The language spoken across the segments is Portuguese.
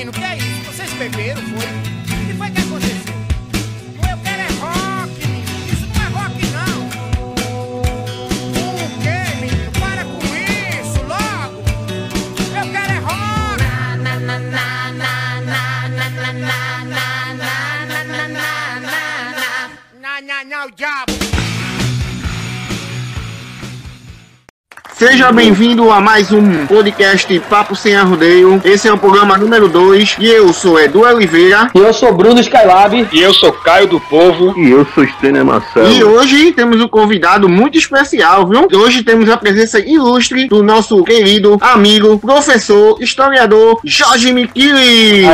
menino, que é isso? Vocês beberam, foi? O que foi que aconteceu? Eu quero é rock, menino. Isso não é rock, não. O quê, menino? Para com isso, logo. Eu quero é rock. Na, na, na, na, na, na, na, na, na, na, na, na, na, na, na, na. Na, na, na, o Seja bem-vindo a mais um podcast Papo Sem Arrodeio. Esse é o programa número 2 e eu sou Edu Oliveira. E eu sou Bruno Skylab. E eu sou Caio do Povo. E eu sou Stênia Marcelo. E hoje temos um convidado muito especial, viu? Hoje temos a presença ilustre do nosso querido amigo, professor, historiador Jorge Miquiles.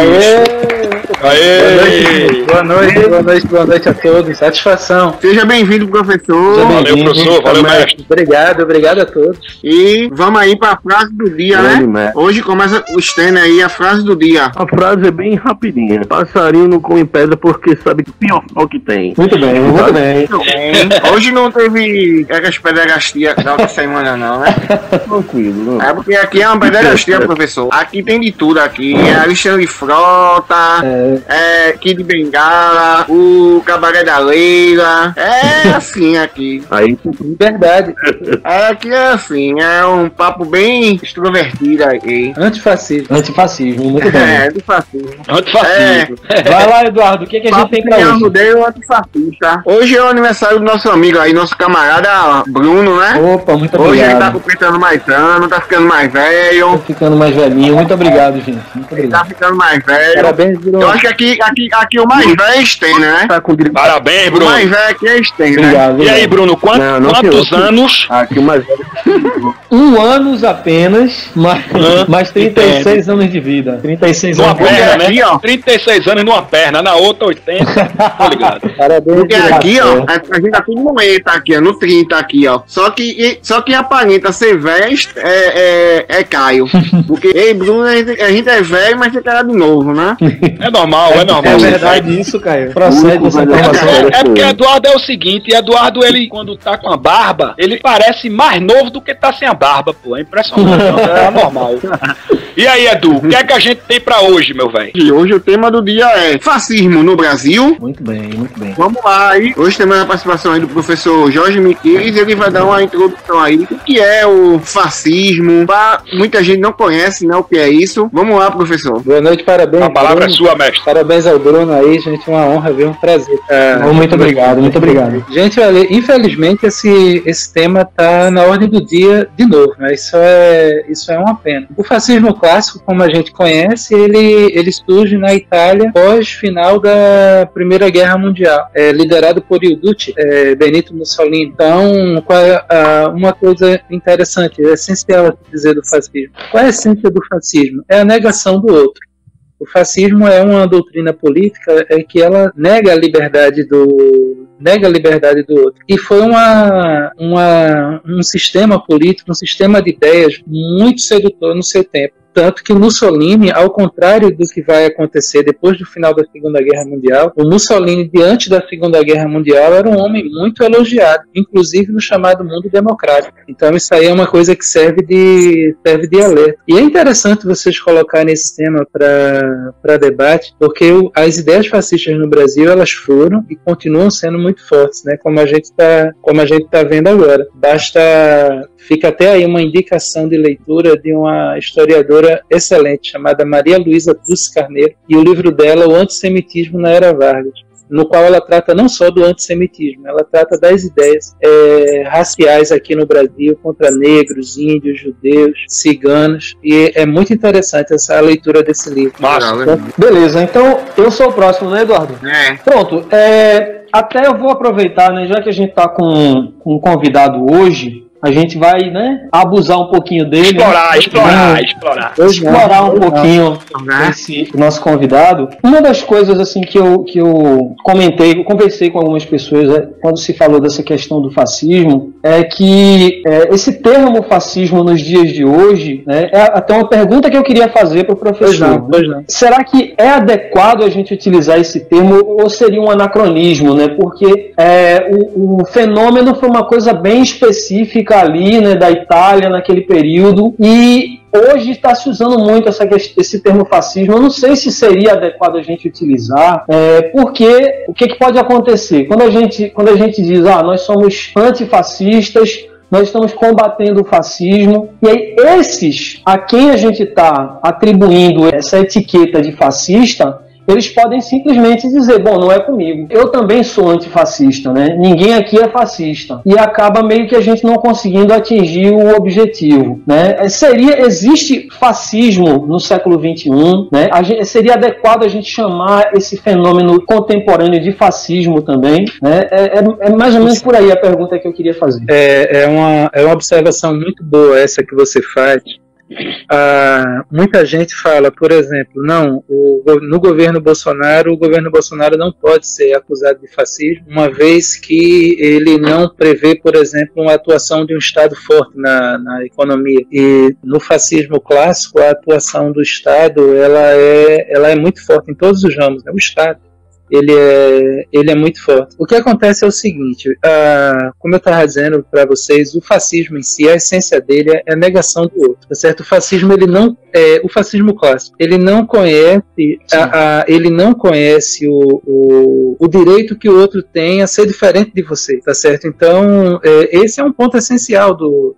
Aê! Boa noite, boa noite, boa noite a todos. Satisfação. Seja bem-vindo, professor. Seja Valeu, bem-vindo. professor. Valeu, mestre. Obrigado, obrigado a todos. E vamos aí para a frase do dia, Grande né? mestre. Hoje começa o Stênia aí, a frase do dia. A frase é bem rapidinha. Passarinho não come pedra porque sabe que o pior mal que tem. Muito bem, muito bem. Hoje não teve aquelas pederastia da outra semana, não, né? Tranquilo, né? É porque aqui é uma pederastia, professor. Aqui tem de tudo aqui. É Alexandre Frota, é, Kid Bengala, o Cabaré da Leila. É assim aqui. Aí Verdade. É, aqui é assim, é um papo bem extrovertido aí. Antifascismo. Antifascismo, muito bem. É, de fascismo. Antifascismo. Vai lá, Eduardo, o que, que a gente tem pra hoje? arrudeio antifascista. Hoje é o aniversário do nosso amigo aí, nosso camarada Bruno, né? Opa, muito Hoje ele tá obrigado. completando mais anos, tá ficando mais velho. Tô ficando mais velhinho. Muito obrigado, gente. Muito Ele obrigado. tá ficando mais velho. Parabéns, Bruno. Eu acho que aqui, aqui, aqui o mais velho é Sten, né? tá com. Parabéns, O Bruno. mais velho aqui é Sten, né? Obrigado. E aí, obrigado. Bruno, quant- Não, não quantos anos? Aqui o mais Um anos apenas, mas, mas 36 anos de vida. 36 Numa anos de perna, aqui, né? ó. 36 anos numa perna, na outra 80. Tô ligado. Parabéns, Porque aqui, ó, Rafael. a gente tá tudo no meio, tá aqui, ó, no 30 aqui, ó. Só que, só que aparenta ser velho é, é, é Caio. Porque, ei, Bruno, a gente, a gente é velho, mas tem cara de novo, né? É normal, é normal. É verdade isso, Caio. Procede essa informação. É, é porque Eduardo é o seguinte, Eduardo, ele, quando tá com a barba, ele parece mais novo do que tá sem a barba, pô. É impressionante, é anormal. E aí, Edu, o que é que a gente tem pra hoje, meu velho? E hoje o tema do dia é fascismo no Brasil. Muito bem, muito bem. Vamos lá aí. Hoje temos a participação aí do professor Jorge Miquelis. Ele vai dar uma introdução aí. O que é o fascismo? Pra- Muita gente não conhece, né, o que é isso. Vamos lá, professor. Boa noite, parabéns. A palavra é Bruno. sua, mestre. Parabéns ao Bruno aí, gente. Uma honra, viu? Um prazer. muito obrigado, muito obrigado. Gente, olha, infelizmente esse, esse tema tá na ordem do dia de novo, né? Isso é, isso é uma pena. O fascismo clássico, como a gente conhece, ele, ele surge na Itália pós-final da Primeira Guerra Mundial, é, liderado por Iuducci, é, Benito Mussolini. Então, é uma coisa interessante, é essencial a dizer do fascismo. Qual é a essência do fascismo? É a negação do outro. O fascismo é uma doutrina política é que ela nega a liberdade do nega a liberdade do outro. E foi uma, uma, um sistema político, um sistema de ideias muito sedutor no seu tempo. Tanto que Mussolini, ao contrário do que vai acontecer depois do final da Segunda Guerra Mundial, o Mussolini, diante da Segunda Guerra Mundial, era um homem muito elogiado, inclusive no chamado mundo democrático. Então isso aí é uma coisa que serve de, serve de alerta. E é interessante vocês colocarem esse tema para debate, porque as ideias fascistas no Brasil elas foram e continuam sendo muito fortes, né? Como a gente está como a gente está vendo agora. Basta fica até aí uma indicação de leitura de uma historiadora excelente chamada Maria Luísa Cruz Carneiro e o livro dela O Antissemitismo na Era Vargas no qual ela trata não só do antissemitismo, ela trata das ideias é, raciais aqui no Brasil contra negros, índios, judeus, ciganos, e é muito interessante essa leitura desse livro. Massa. Legal, Beleza, então eu sou o próximo, né, Eduardo? né? É. Pronto, é, até eu vou aproveitar, né, já que a gente tá com, com um convidado hoje, a gente vai, né, abusar um pouquinho dele. Explorar, né? explorar, explorar. explorar um pouquinho esse nosso convidado. Uma das coisas assim que eu, que eu comentei, eu conversei com algumas pessoas é, quando se falou dessa questão do fascismo, é que é, esse termo fascismo nos dias de hoje, né, é até uma pergunta que eu queria fazer para o Pois professor. não, pois não. Será que é adequado a gente utilizar esse termo ou seria um anacronismo, né? Porque é, o, o fenômeno foi uma coisa bem específica ali, né, da Itália naquele período e hoje está se usando muito essa, esse termo fascismo. Eu não sei se seria adequado a gente utilizar, é, porque o que, que pode acontecer? Quando a gente, quando a gente diz, ah, nós somos antifascistas, nós estamos combatendo o fascismo. E aí, esses a quem a gente está atribuindo essa etiqueta de fascista, eles podem simplesmente dizer, bom, não é comigo. Eu também sou antifascista, né? Ninguém aqui é fascista. E acaba meio que a gente não conseguindo atingir o objetivo, né? É, seria, existe fascismo no século XXI, né? Gente, seria adequado a gente chamar esse fenômeno contemporâneo de fascismo também, né? É, é, é mais ou menos por aí a pergunta que eu queria fazer. É, é, uma, é uma observação muito boa essa que você faz, ah, muita gente fala, por exemplo, não, o, no governo Bolsonaro, o governo Bolsonaro não pode ser acusado de fascismo, uma vez que ele não prevê, por exemplo, uma atuação de um Estado forte na, na economia. E no fascismo clássico, a atuação do Estado ela é, ela é muito forte em todos os ramos, né? o Estado ele é, ele é muito forte. O que acontece é o seguinte, uh, como eu estava dizendo para vocês, o fascismo em si, a essência dele é a negação do outro, tá certo? O fascismo ele não é o fascismo clássico, ele não conhece, a, a, ele não conhece o, o, o, direito que o outro tem a ser diferente de você, tá certo? Então é, esse é um ponto essencial do,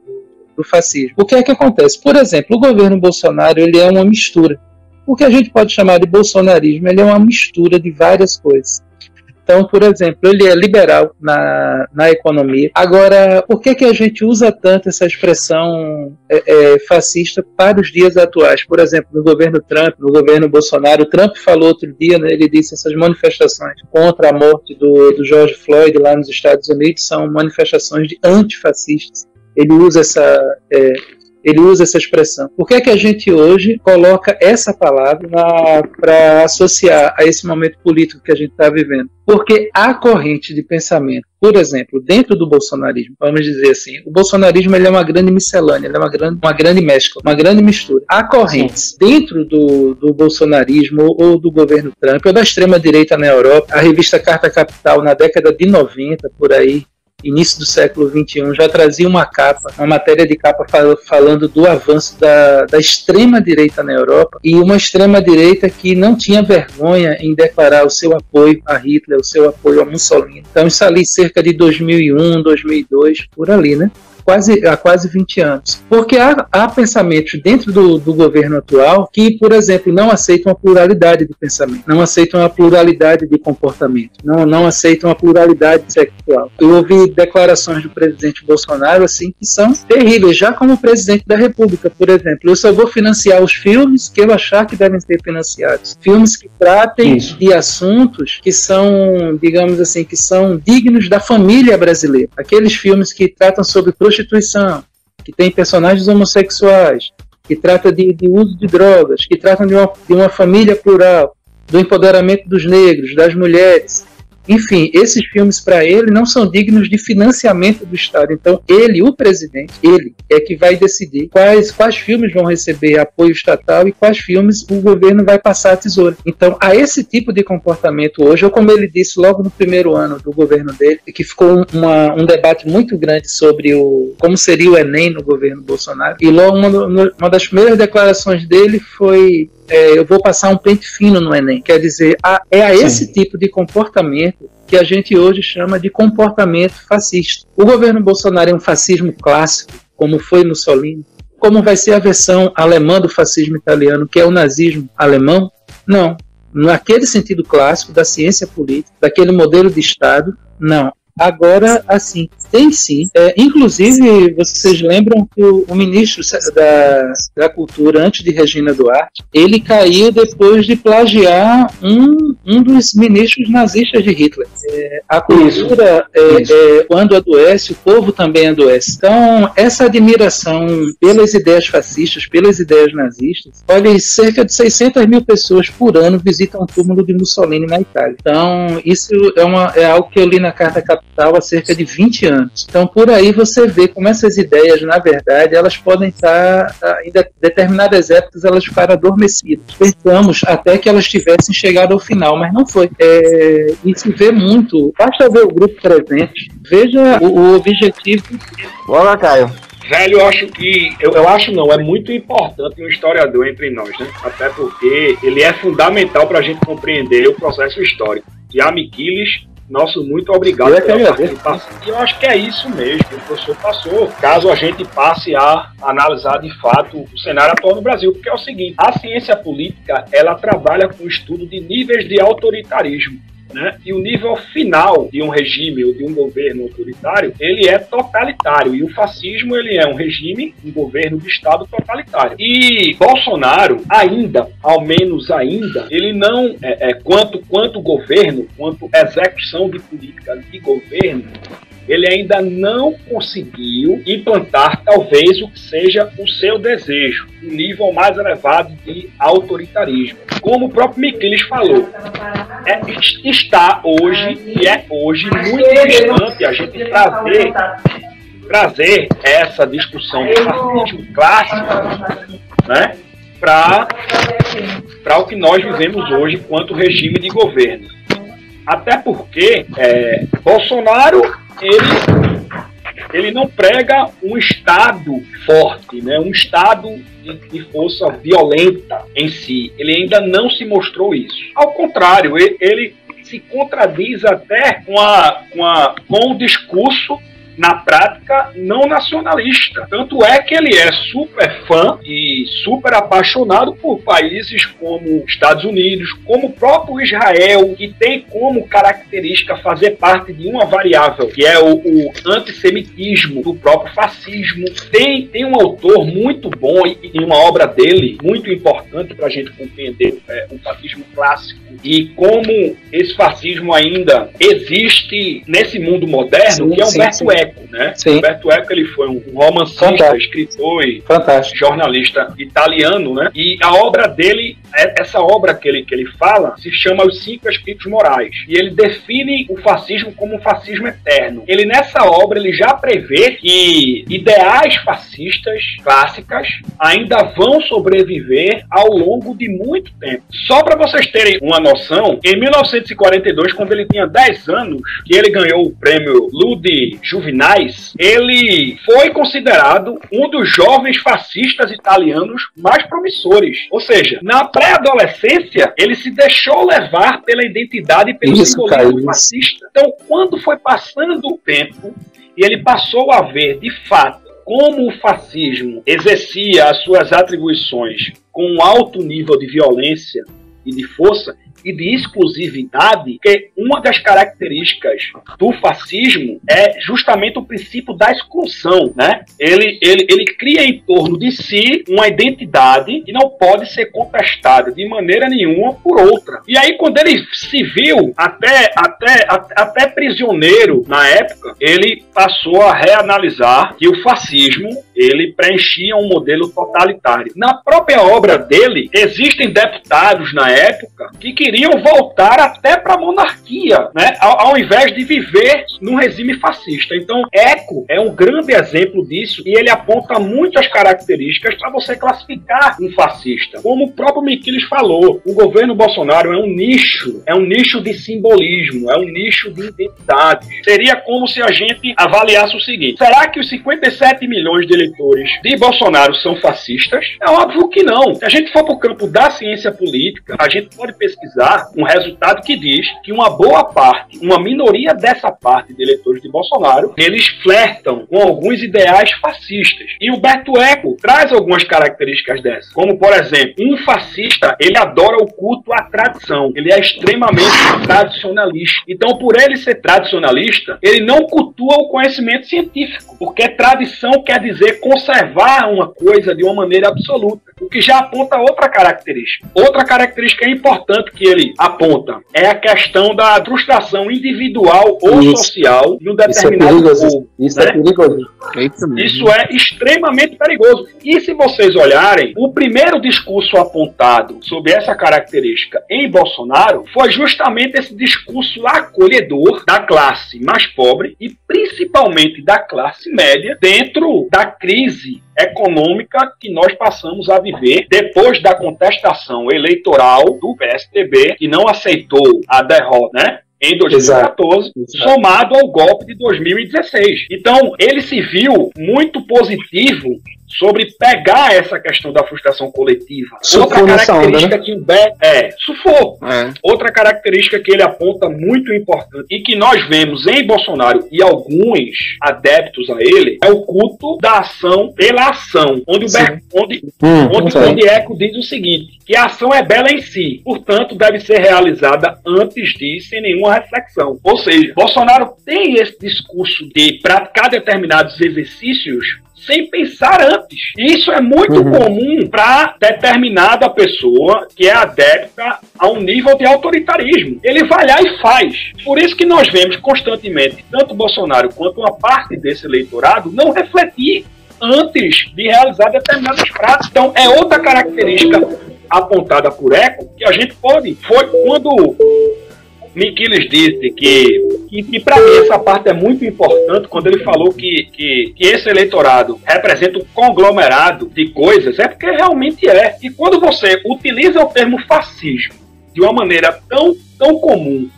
do fascismo. O que é que acontece? Por exemplo, o governo Bolsonaro ele é uma mistura o que a gente pode chamar de bolsonarismo, ele é uma mistura de várias coisas. Então, por exemplo, ele é liberal na, na economia. Agora, por que, que a gente usa tanto essa expressão é, é, fascista para os dias atuais? Por exemplo, no governo Trump, no governo Bolsonaro, Trump falou outro dia, né, ele disse essas manifestações contra a morte do, do George Floyd lá nos Estados Unidos são manifestações de antifascistas. Ele usa essa, é, ele usa essa expressão. Por que, é que a gente hoje coloca essa palavra para associar a esse momento político que a gente está vivendo? Porque a corrente de pensamento, por exemplo, dentro do bolsonarismo, vamos dizer assim, o bolsonarismo ele é uma grande miscelânea, ele é uma grande, uma grande mescla, uma grande mistura. Há correntes dentro do, do bolsonarismo ou do governo Trump ou da extrema-direita na Europa, a revista Carta Capital, na década de 90, por aí, início do século XXI, já trazia uma capa, uma matéria de capa falando do avanço da, da extrema-direita na Europa e uma extrema-direita que não tinha vergonha em declarar o seu apoio a Hitler, o seu apoio a Mussolini. Então, isso ali cerca de 2001, 2002, por ali, né? Quase, há quase 20 anos. Porque há, há pensamentos dentro do, do, governo atual que, por exemplo, não aceitam a pluralidade de pensamento, não aceitam a pluralidade de comportamento, não, não aceitam a pluralidade sexual. Eu ouvi declarações do presidente Bolsonaro assim que são terríveis, já como presidente da República, por exemplo. Eu só vou financiar os filmes que eu achar que devem ser financiados. Filmes que tratem Isso. de assuntos que são, digamos assim, que são dignos da família brasileira. Aqueles filmes que tratam sobre prostituição prostituição, que tem personagens homossexuais, que trata de, de uso de drogas, que tratam de uma, de uma família plural, do empoderamento dos negros, das mulheres, enfim, esses filmes para ele não são dignos de financiamento do Estado. Então, ele, o presidente, ele é que vai decidir quais, quais filmes vão receber apoio estatal e quais filmes o governo vai passar a tesoura. Então, a esse tipo de comportamento hoje, ou como ele disse logo no primeiro ano do governo dele, que ficou uma, um debate muito grande sobre o como seria o Enem no governo Bolsonaro, e logo uma, uma das primeiras declarações dele foi é, eu vou passar um pente fino no Enem. Quer dizer, a, é a esse Sim. tipo de comportamento que a gente hoje chama de comportamento fascista. O governo Bolsonaro é um fascismo clássico, como foi Mussolini. Como vai ser a versão alemã do fascismo italiano, que é o nazismo alemão? Não. Naquele sentido clássico da ciência política, daquele modelo de Estado, não. Agora, assim, tem sim. É, inclusive, vocês lembram que o, o, ministro da, da Cultura, antes de Regina Duarte, ele caiu depois de plagiar um, um dos ministros nazistas de Hitler. É, a cultura, é, é, quando adoece, o povo também adoece. Então, essa admiração pelas ideias fascistas, pelas ideias nazistas, olha, cerca de 600 mil pessoas por ano visitam o túmulo de Mussolini na Itália. Então, isso é, uma, é algo que eu li na Carta Capital capital há cerca de 20 anos. Então, por aí você vê como essas ideias, na verdade, elas podem estar, ah, em determinadas épocas, elas ficaram adormecidas. Pensamos até que elas tivessem chegado ao final, mas não foi. É, e se vê muito, basta ver o grupo presente, veja o, o objetivo. Bora, Caio. Velho, eu acho que. Eu, eu acho não, é muito importante um historiador entre nós, né? Até porque ele é fundamental para a gente compreender o processo histórico. E a Miquiles nosso muito obrigado Eu é pela participação. E eu acho que é isso mesmo que o professor passou, caso a gente passe a analisar de fato o cenário atual no Brasil, porque é o seguinte, a ciência política, ela trabalha com o estudo de níveis de autoritarismo. Né? E o nível final de um regime ou de um governo autoritário, ele é totalitário. E o fascismo, ele é um regime, um governo de Estado totalitário. E Bolsonaro, ainda, ao menos ainda, ele não, é, é, quanto, quanto governo, quanto execução de políticas de governo, ele ainda não conseguiu implantar talvez o que seja o seu desejo, um nível mais elevado de autoritarismo. Como o próprio Miquiles falou, é, está hoje e é hoje muito distante a gente trazer, trazer essa discussão do fascismo clássico né, para o que nós vivemos hoje quanto regime de governo. Até porque é, Bolsonaro ele, ele não prega um Estado forte, né? um Estado de, de força violenta em si. Ele ainda não se mostrou isso. Ao contrário, ele, ele se contradiz até com, a, com, a, com o discurso na prática não nacionalista. Tanto é que ele é super fã e super apaixonado por países como Estados Unidos, como o próprio Israel, que tem como característica fazer parte de uma variável, que é o, o antissemitismo, do próprio fascismo. Tem, tem um autor muito bom e, e uma obra dele muito importante para a gente compreender é, o fascismo clássico e como esse fascismo ainda existe nesse mundo moderno, Sim, que é sim, Humberto sim. Eco, né? Sim. Humberto Eco ele foi um romancista, Fantástico. escritor e Fantástico. jornalista italiano, né? E a obra dele, é- essa obra que ele, que ele fala, se chama Os Cinco Espíritos Morais. E ele define o fascismo como um fascismo eterno. Ele, nessa obra, ele já prevê que ideais fascistas clássicas ainda vão sobreviver ao longo de muito tempo. Só para vocês terem uma noção, em 1942, quando ele tinha 10 anos, que ele ganhou o prêmio Ludi Ele foi considerado um dos jovens fascistas italianos mais promissores. Ou seja, na pré-adolescência, ele se deixou levar pela identidade e pelo Isso, simbolismo cara, fascista. Então, quando foi passando o tempo e ele passou a ver, de fato, como o fascismo exercia as suas atribuições com um alto nível de violência e de força e de exclusividade, que uma das características do fascismo é justamente o princípio da exclusão, né? Ele, ele, ele cria em torno de si uma identidade que não pode ser contestada de maneira nenhuma por outra. E aí, quando ele se viu até, até, até, prisioneiro na época, ele passou a reanalisar que o fascismo ele preenchia um modelo totalitário. Na própria obra dele, existem deputados na época que queriam voltar até para a monarquia, né? Ao, ao invés de viver num regime fascista. Então, Eco é um grande exemplo disso e ele aponta muitas características para você classificar um fascista. Como o próprio Miquiles falou, o governo Bolsonaro é um nicho, é um nicho de simbolismo, é um nicho de identidade. Seria como se a gente avaliasse o seguinte: será que os 57 milhões de eleitores de Bolsonaro são fascistas? É óbvio que não. Se a gente for para o campo da ciência política, a gente pode pesquisar um resultado que diz que uma boa parte, uma minoria dessa parte de eleitores de Bolsonaro, eles flertam com alguns ideais fascistas. E o Beto Eco traz algumas características dessas, como por exemplo, um fascista, ele adora o culto à tradição, ele é extremamente tradicionalista. Então, por ele ser tradicionalista, ele não cultua o conhecimento científico, porque tradição quer dizer conservar uma coisa de uma maneira absoluta, o que já aponta outra característica. Outra característica importante que ele aponta é a questão da frustração individual ou Isso. social de um Isso é determinado perigoso. povo. Isso né? é perigoso. É isso mesmo. Isso é extremamente perigoso. E se vocês olharem, o primeiro discurso apontado sobre essa característica em Bolsonaro foi justamente esse discurso acolhedor da classe mais pobre e principalmente da classe média dentro da crise econômica que nós passamos a viver depois da contestação eleitoral do PSDB, que não aceitou a derrota, né? em 2014, Exato. somado ao golpe de 2016. Então, ele se viu muito positivo sobre pegar essa questão da frustração coletiva. Surfou Outra nessa onda, característica que o Bé é, surfou. É. Outra característica que ele aponta muito importante e que nós vemos em Bolsonaro e alguns adeptos a ele é o culto da ação pela ação, onde o Ber- onde, Hum, onde, onde Eco diz o seguinte, que a ação é bela em si, portanto deve ser realizada antes de, sem nenhuma reflexão. Ou seja, Bolsonaro tem esse discurso de praticar determinados exercícios sem pensar antes. E Isso é muito Uhum. comum para determinada pessoa que é adepta a um nível de autoritarismo. Ele vai lá e faz. Por isso que nós vemos constantemente, tanto Bolsonaro quanto uma parte desse eleitorado, não refletir antes de realizar determinadas práticas. Então, é outra característica apontada por Eco que a gente pode. Foi quando Miquiles disse que, que para mim essa parte é muito importante quando ele falou que, que, que esse eleitorado representa um conglomerado de coisas, é porque realmente é. E quando você utiliza o termo fascismo de uma maneira tão, tão comum,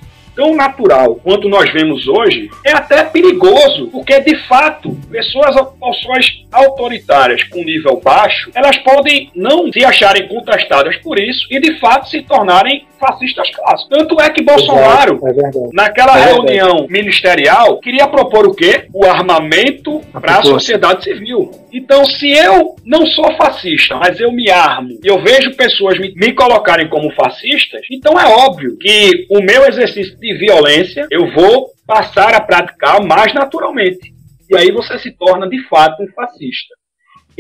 tão natural quanto nós vemos hoje, é até perigoso, porque de fato, pessoas, pessoas autoritárias com nível baixo, elas podem não se acharem contrastadas por isso e de fato se tornarem fascistas clássicos. Tanto é que Bolsonaro É. Naquela É reunião ministerial, queria propor o quê? O armamento para a sociedade civil. Então, se eu não sou fascista, mas eu me armo e eu vejo pessoas me, me colocarem como fascistas, então é óbvio que o meu exercício de violência eu vou passar a praticar mais naturalmente. E aí você se torna de fato um fascista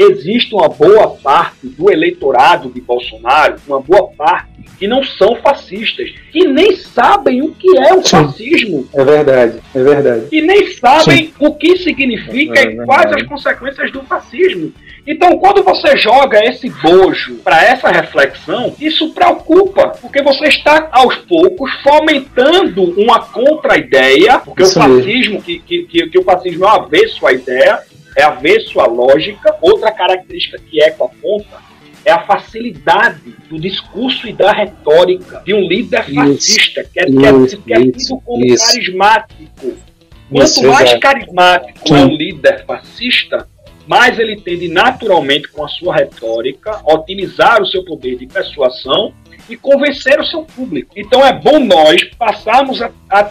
existe uma boa parte do eleitorado de Bolsonaro, uma boa parte, que não são fascistas, que nem sabem o que é o Sim. fascismo, É verdade. É verdade. que nem sabem o que significa É e quais as consequências do fascismo. Então, quando você joga esse bojo para essa reflexão, isso preocupa, porque você está aos poucos fomentando uma contra-ideia, porque Isso o fascismo, que, que, que, que o fascismo é avesso à ideia, é avesso à lógica. Outra característica que Eco aponta é a facilidade do discurso e da retórica de um líder Isso. fascista, que é, que é, Isso, que é tido isso, como isso. carismático. Quanto Isso, mais carismático Sim. é um líder fascista, mais ele tende naturalmente com a sua retórica otimizar o seu poder de persuasão e convencer o seu público. Então é bom nós passarmos a, a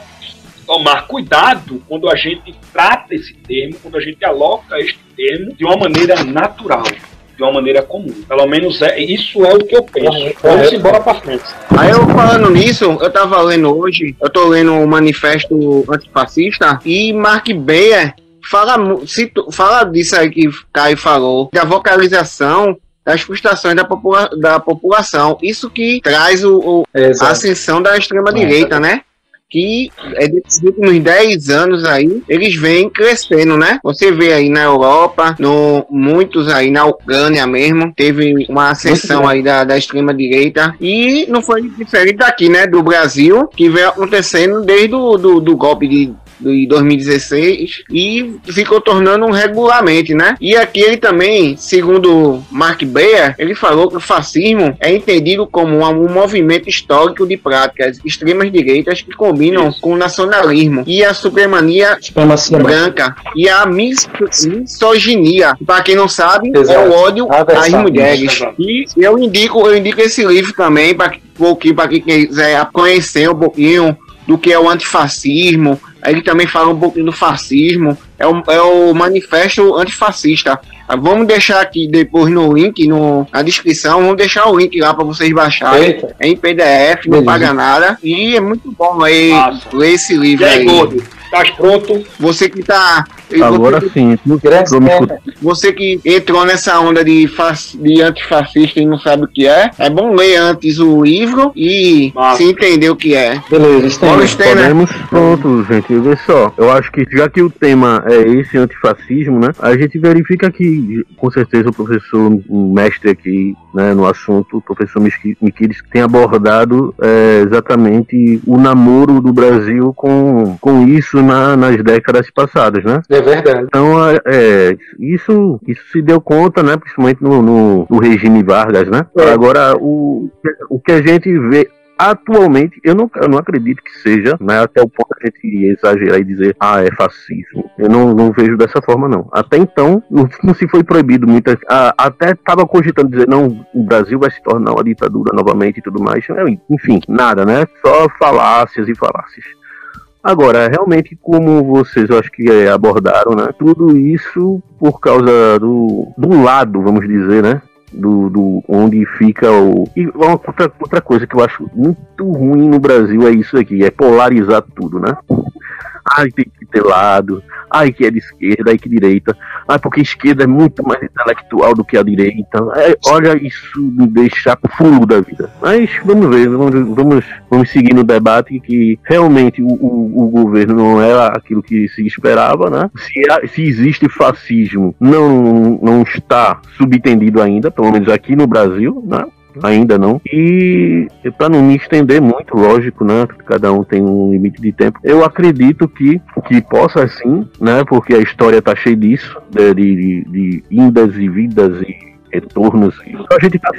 tomar cuidado quando a gente trata esse termo, quando a gente aloca este termo de uma maneira natural, de uma maneira comum. Pelo menos é, isso é o que eu penso. Vamos embora para frente. Aí eu falando nisso, eu tava lendo hoje, eu tô lendo o manifesto antifascista e Mark Beyer fala, cito- fala disso aí que Caio falou, da vocalização das frustrações da, popula da população. Isso que traz o, o- É, a ascensão da extrema-direita, né? Que é desses últimos 10 anos aí, eles vêm crescendo, né? Você vê aí na Europa, no, muitos aí na Ucrânia mesmo, teve uma ascensão aí da, da extrema-direita. E não foi diferente daqui, né? Do Brasil, que vem acontecendo desde o do, do golpe de de 2016 e ficou tornando um regularmente, né? E aqui ele também, segundo Mark Baer, ele falou que o fascismo é entendido como um, um movimento histórico de práticas extremas direitas que combinam com o nacionalismo e a supremania Supremacia branca e a mis misoginia. Para quem não sabe, é Exato. o ódio às mulheres. E eu indico, eu indico esse livro também para para quem quiser conhecer um pouquinho do que é o antifascismo. Ele também fala um pouquinho do fascismo. É o, é o manifesto antifascista. Ah, Vamos deixar aqui depois no link, no, na descrição, vamos deixar o link lá para vocês baixarem. Eita. É em PDF, não Beleza. paga nada. E é muito bom ler, ler esse livro aí, aí. Gordo? Estás pronto? Você que tá. Agora você, sim, escutando. você que entrou nessa onda de, fas- de antifascista e não sabe o que é, é bom ler antes o livro e Massa. se entender o que é. Beleza. Steiner. Podemos, pronto, gente. Vê só. Eu acho que já que o tema é esse antifascismo, né? A gente verifica que, com certeza, o professor, um mestre aqui, né, no assunto, o professor Miqui- Miquiles, tem abordado é, exatamente o namoro do Brasil com, com isso na- nas décadas passadas, né? É verdade. Então, é, isso, isso se deu conta, né? Principalmente no, no, no regime Vargas, né? É. Agora, o, o que a gente vê atualmente, eu não, eu não acredito que seja, né, até o ponto de a gente exagerar e dizer, ah, é fascismo. Eu não, não vejo dessa forma, não. Até então, não, não se foi proibido muitas. Ah, até estava cogitando dizer, não, o Brasil vai se tornar uma ditadura novamente e tudo mais. Enfim, nada, né? Só falácias e falácias. Agora, realmente, como vocês eu acho que é, abordaram, né? Tudo isso por causa do, do lado, vamos dizer, né? Do, do onde fica o. E outra, outra coisa que eu acho muito ruim no Brasil é isso aqui, é polarizar tudo, né? Ai, tem que ter lado, ai que é de esquerda, ai que direita, ai porque a esquerda é muito mais intelectual do que a direita. É, olha, isso me deixa fulo da vida. Mas vamos ver, vamos, vamos, vamos seguir no debate que realmente o, o, o governo não é aquilo que se esperava, né? Se, se existe fascismo, não, não está subentendido ainda, pelo menos aqui no Brasil, né? Ainda não. E para não me estender muito, lógico, né? Cada um tem um limite de tempo. Eu acredito que, que possa sim, né? Porque a história tá cheia disso, de, de, de indas e vidas e retornos. A gente tá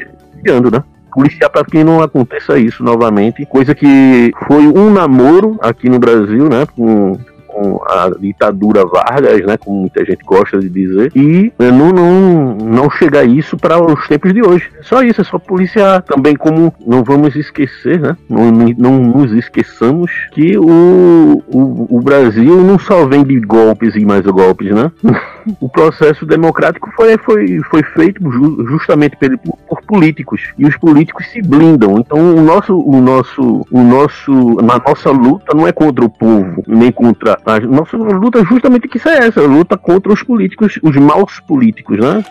criando, né? policiar para que não aconteça isso novamente. Coisa que foi um namoro aqui no Brasil, né? Com com a ditadura Vargas, né, como muita gente gosta de dizer, e né, não, não, não chegar isso para os tempos de hoje. Só isso, é só policiar. Também como não vamos esquecer, né, não, não nos esqueçamos que o, o, o Brasil não só vem de golpes e mais golpes, né? o processo democrático foi, foi, foi feito justamente por, por, políticos e os políticos se blindam. Então o nosso, o nosso, o nosso, na nossa luta não é contra o povo nem contra a nossa luta justamente que é essa, luta contra os políticos, os maus políticos, né?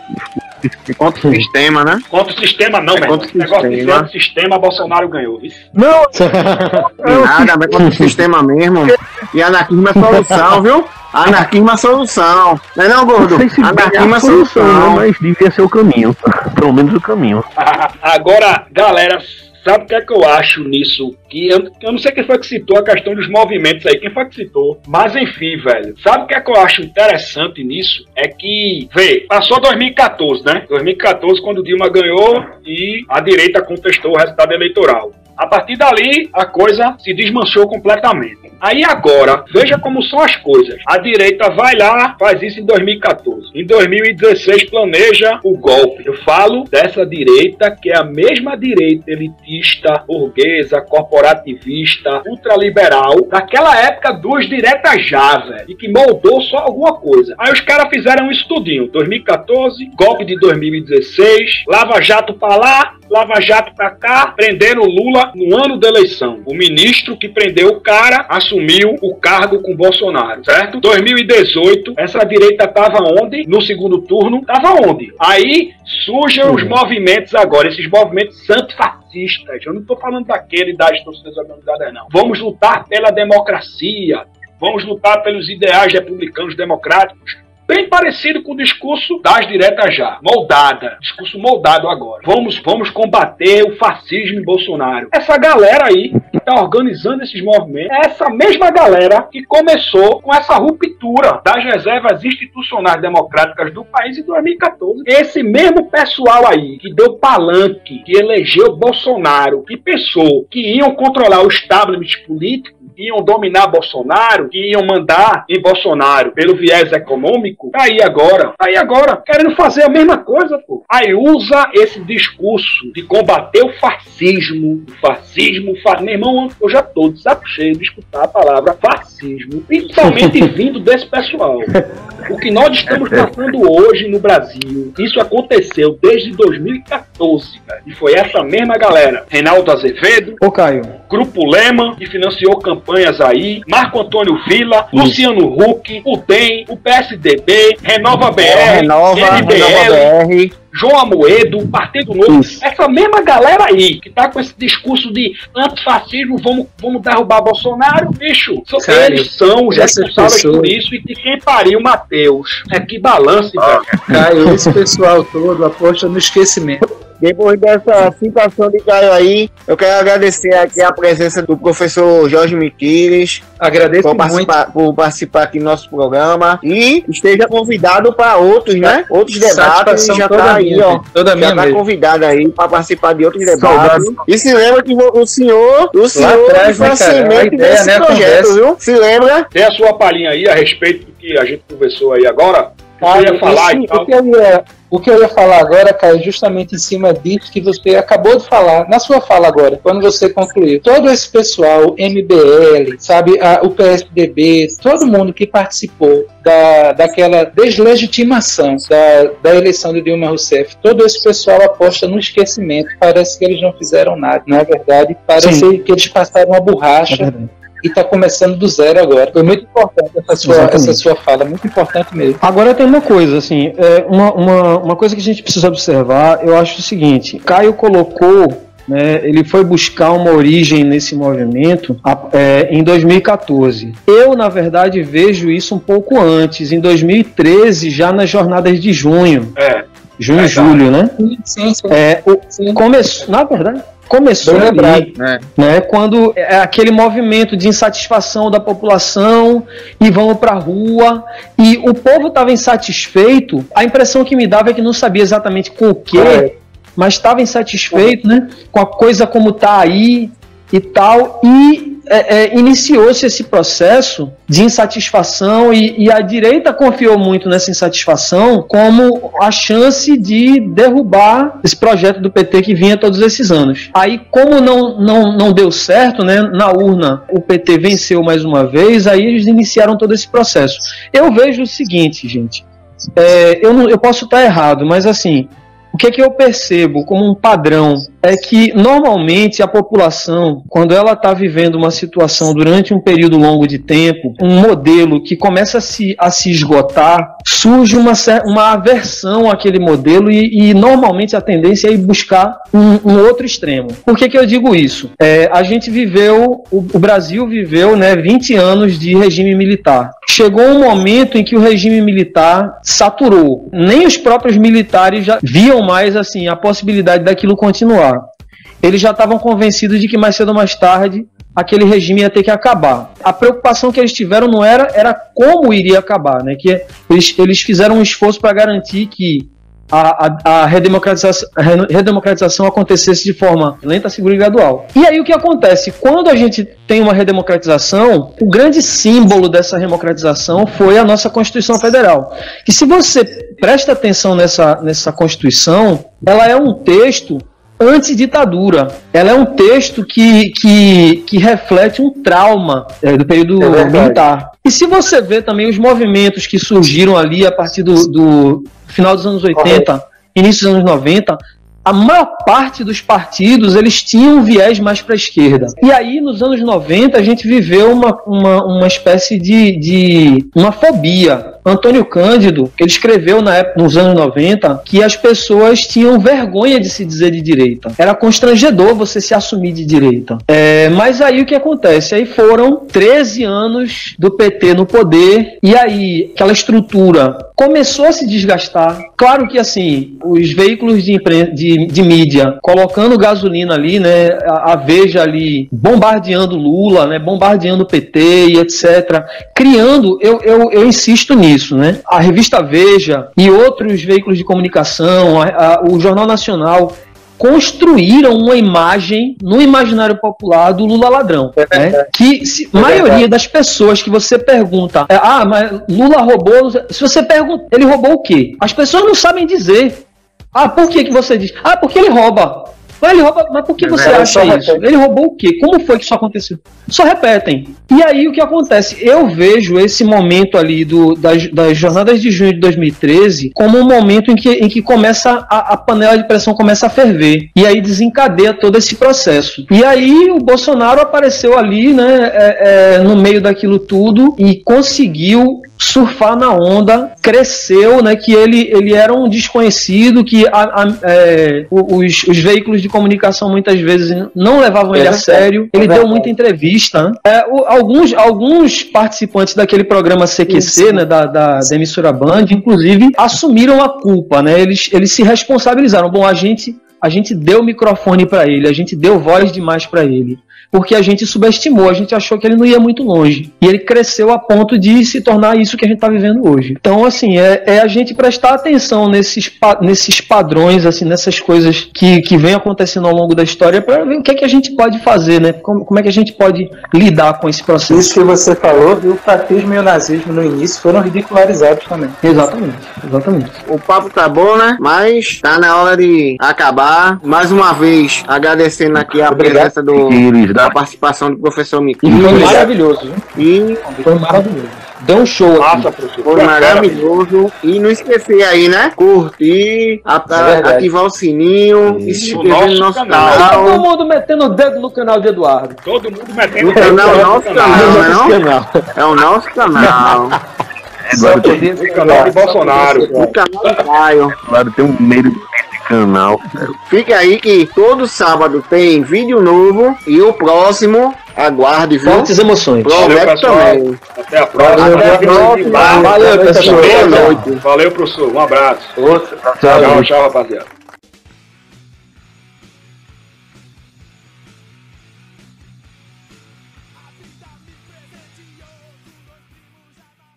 Contra o sistema, né? Contra o sistema não, é contra o negócio sistema. de sistema, Bolsonaro ganhou. Isso. Não, Nada, mas contra o sistema mesmo. E anarquismo é solução, viu? Anarquismo é solução. Não é não, gordo? Não sei se Anarquismo é a solução, solução. mas devia ser o caminho. Pelo menos o caminho. Agora, galera, sabe o que é que eu acho nisso? Que eu, eu não sei quem foi que citou a questão dos movimentos aí, quem foi que citou. Mas enfim, velho. Sabe o que é que eu acho interessante nisso? É que, vê, passou 2014, né? 2014, quando Dilma ganhou e a direita contestou o resultado eleitoral. A partir dali, a coisa se desmanchou completamente. Aí agora, veja como são as coisas. A direita vai lá, faz isso em 2014. Em 2016 planeja o golpe. Eu falo dessa direita que é a mesma direita elitista, burguesa, corporativista, ultraliberal, daquela época dos diretas já, velho, e que moldou só alguma coisa. Aí os caras fizeram isso tudinho. 2014, golpe de 2016, Lava Jato pra lá, Lava Jato pra cá, prenderam o Lula no ano da eleição. O ministro que prendeu o cara assumiu o cargo com Bolsonaro, certo? 2018, essa direita tava onde? No segundo turno, tava onde? Aí surgem os movimentos agora, esses movimentos santo-fascistas. Eu não tô falando daquele das torcidas organizadas, não. Vamos lutar pela democracia, vamos lutar pelos ideais republicanos democráticos bem parecido com o discurso das diretas já, moldada, discurso moldado agora. Vamos, vamos combater o fascismo em Bolsonaro. Essa galera aí que está organizando esses movimentos é essa mesma galera que começou com essa ruptura das reservas institucionais democráticas do país em 2014. Esse mesmo pessoal aí que deu palanque, que elegeu Bolsonaro, que pensou que iam controlar o establishment político iam dominar Bolsonaro, que iam mandar em Bolsonaro pelo viés econômico, tá aí agora, tá aí agora, querendo fazer a mesma coisa, pô. Aí usa esse discurso de combater o fascismo, o fascismo, fa... meu irmão, eu já tô de saco cheio de escutar a palavra fascismo, principalmente vindo desse pessoal. O que nós estamos passando hoje no Brasil, isso aconteceu desde 2014, velho. E foi essa mesma galera. Reinaldo Azevedo, Ô, Caio, Grupo Lema, que financiou campanhas aí, Marco Antônio Vila, Luciano Huck, o DEM, o PSDB, Renova BR, Renova, MBL, Renova BR. João Amoedo, Partido Novo, essa mesma galera aí, que tá com esse discurso de antifascismo, vamos, vamos derrubar Bolsonaro, bicho, são- Sério? eles são os Essas responsáveis por pessoas- isso e que quem pariu Mateus. Deus. É que balance, velho. Caio, esse pessoal todo aposta no esquecimento. Depois dessa situação de Caio aí, eu quero agradecer aqui a presença do professor Jorge Miquiles Agradeço por muito. participar, por participar aqui do nosso programa e esteja convidado para outros, né? Outros debates, já toda tá aí, minha, ó. Toda minha Já tá convidado aí para participar de outros debates. E se lembra que o senhor, o senhor atrás, foi né, a cara? A semente ideia, desse né, projeto, viu? Se lembra? Dê a sua palhinha aí a respeito do que a gente conversou aí agora. Você ia falar esse- o, que eu ia, o que eu ia falar agora, Caio, é justamente em cima disso que você acabou de falar, na sua fala agora, quando você concluiu. Todo esse pessoal, MBL, sabe, a- o PSDB, todo mundo que participou da, daquela deslegitimação da, da eleição de Dilma Rousseff, todo esse pessoal aposta no esquecimento. Parece que eles não fizeram nada. Na verdade, parece Sim. que eles passaram uma borracha. E está começando do zero agora. Foi muito importante essa sua, Exatamente. essa sua fala, muito importante mesmo. Agora tem uma coisa, assim, é, uma, uma, uma coisa que a gente precisa observar, eu acho o seguinte, Caio colocou, né, ele foi buscar uma origem nesse movimento é, em 2014. Eu, na verdade, vejo isso um pouco antes, em 2013, já nas jornadas de junho, É. junho e Verdade. julho, né? Sim, sim, sim. É, o, sim. começou, na verdade, começou ali, É. né? Quando é aquele movimento de insatisfação da população e vamos para a rua e o povo estava insatisfeito. A impressão que me dava é que não sabia exatamente com o que, É. mas estava insatisfeito, né? Com a coisa como tá aí e tal e é, é, iniciou-se esse processo de insatisfação e, e a direita confiou muito nessa insatisfação como a chance de derrubar esse projeto do PT que vinha todos esses anos. Aí, como não, não, não deu certo, né, na urna o PT venceu mais uma vez, aí eles iniciaram todo esse processo. Eu vejo o seguinte, gente, é, eu, não, eu posso estar errado, mas assim, o que, é que eu percebo como um padrão é que normalmente a população, quando ela está vivendo uma situação durante um período longo de tempo, um modelo que começa a se, a se esgotar, surge uma, uma aversão àquele modelo e, e normalmente a tendência é ir buscar um, um outro extremo. Por que, que eu digo isso? É, a gente viveu, o, o Brasil viveu né, 20 anos de regime militar. Chegou um momento em que o regime militar saturou. Nem os próprios militares já viam mais assim a possibilidade daquilo continuar. Eles já estavam convencidos de que mais cedo ou mais tarde aquele regime ia ter que acabar. A preocupação que eles tiveram não era era como iria acabar, né? Que eles, eles fizeram um esforço para garantir que a, a, a redemocratização, a re- redemocratização acontecesse de forma lenta, segura e gradual. E aí o que acontece? Quando a gente tem uma redemocratização, o grande símbolo dessa democratização foi a nossa Constituição Federal. E se você presta atenção nessa, nessa Constituição, ela é um texto antiditadura. Ela é um texto que, que, que reflete um trauma é, do período É militar. E se você vê também os movimentos que surgiram ali a partir do, do final dos anos 80, início dos anos 90, a maior parte dos partidos eles tinham um viés mais para a esquerda. E aí, nos anos 90, a gente viveu uma, uma, uma espécie de, de uma fobia. Antônio Cândido, ele escreveu na época, nos anos 90 que as pessoas tinham vergonha de se dizer de direita. Era constrangedor você se assumir de direita. É, mas aí o que acontece? Aí foram 13 anos do PT no poder, e aí aquela estrutura começou a se desgastar. Claro que assim, os veículos de, de, de mídia colocando gasolina ali, né? A, a Veja ali bombardeando Lula, né? Bombardeando o PT e etc. Criando, eu, eu, eu insisto nisso, né? A revista Veja e outros veículos de comunicação, a- a- o Jornal Nacional construíram uma imagem no imaginário popular do Lula ladrão, né? Que se, maioria das pessoas que você pergunta, é, ah, mas Lula roubou, se você pergunta, ele roubou o quê? As pessoas não sabem dizer. Ah, por que que você diz? Ah, porque ele rouba. Mas ele rouba, mas por que você é, acha isso? repete. Ele roubou o quê? Como foi que isso aconteceu? Só repetem. E aí o que acontece? Eu vejo esse momento ali do, das, das jornadas de junho de 2013 como um momento em que, em que começa a, a panela de pressão começa a ferver. E aí desencadeia todo esse processo. E aí o Bolsonaro apareceu ali, né, é, é, no meio daquilo tudo e conseguiu surfar na onda, cresceu, né? Que ele, ele era um desconhecido, que a, a, é, os, os, veículos de comunicação muitas vezes não levavam ele a sério. Ele deu muita entrevista. Né? É, o, alguns, alguns participantes daquele programa CQC, né? Da, da, da emissora Band, inclusive, assumiram a culpa, né? Eles, eles se responsabilizaram. Bom, a gente a gente deu microfone para ele, a gente deu voz demais para ele porque a gente subestimou, a gente achou que ele não ia muito longe. E ele cresceu a ponto de se tornar isso que a gente está vivendo hoje. Então, assim, é, é, a gente prestar atenção nesses, nesses padrões, assim, nessas coisas que, que vem acontecendo ao longo da história para ver o que é que a gente pode fazer, né? Como, como é que a gente pode lidar com esse processo. Isso que você falou, o fascismo e o nazismo no início foram ridicularizados também. Exatamente, exatamente. O papo tá bom, né? Mas tá na hora de acabar. Mais uma vez, agradecendo aqui a presença do da participação do professor Miki. E foi maravilhoso. E foi maravilhoso. Deu um show Nossa, aqui. Professor. Foi maravilhoso. E não esquecer aí, né? Curtir, é ativar o sininho, e se inscrever no nosso canal. canal. Todo mundo metendo o dedo no canal de Eduardo. Todo mundo metendo o dedo no canal. Nosso canal, canal. É o nosso canal. Eduardo tem o canal de Bolsonaro. O canal do Caio. Eduardo tem um meio canal. Fica aí que todo sábado tem vídeo novo e o próximo aguarde, viu? Fortes emoções. Prometo também. Até a próxima. Até a próxima. Valeu, pessoal. Valeu, professor. Um abraço. Outro. Tchau, tchau, rapaziada.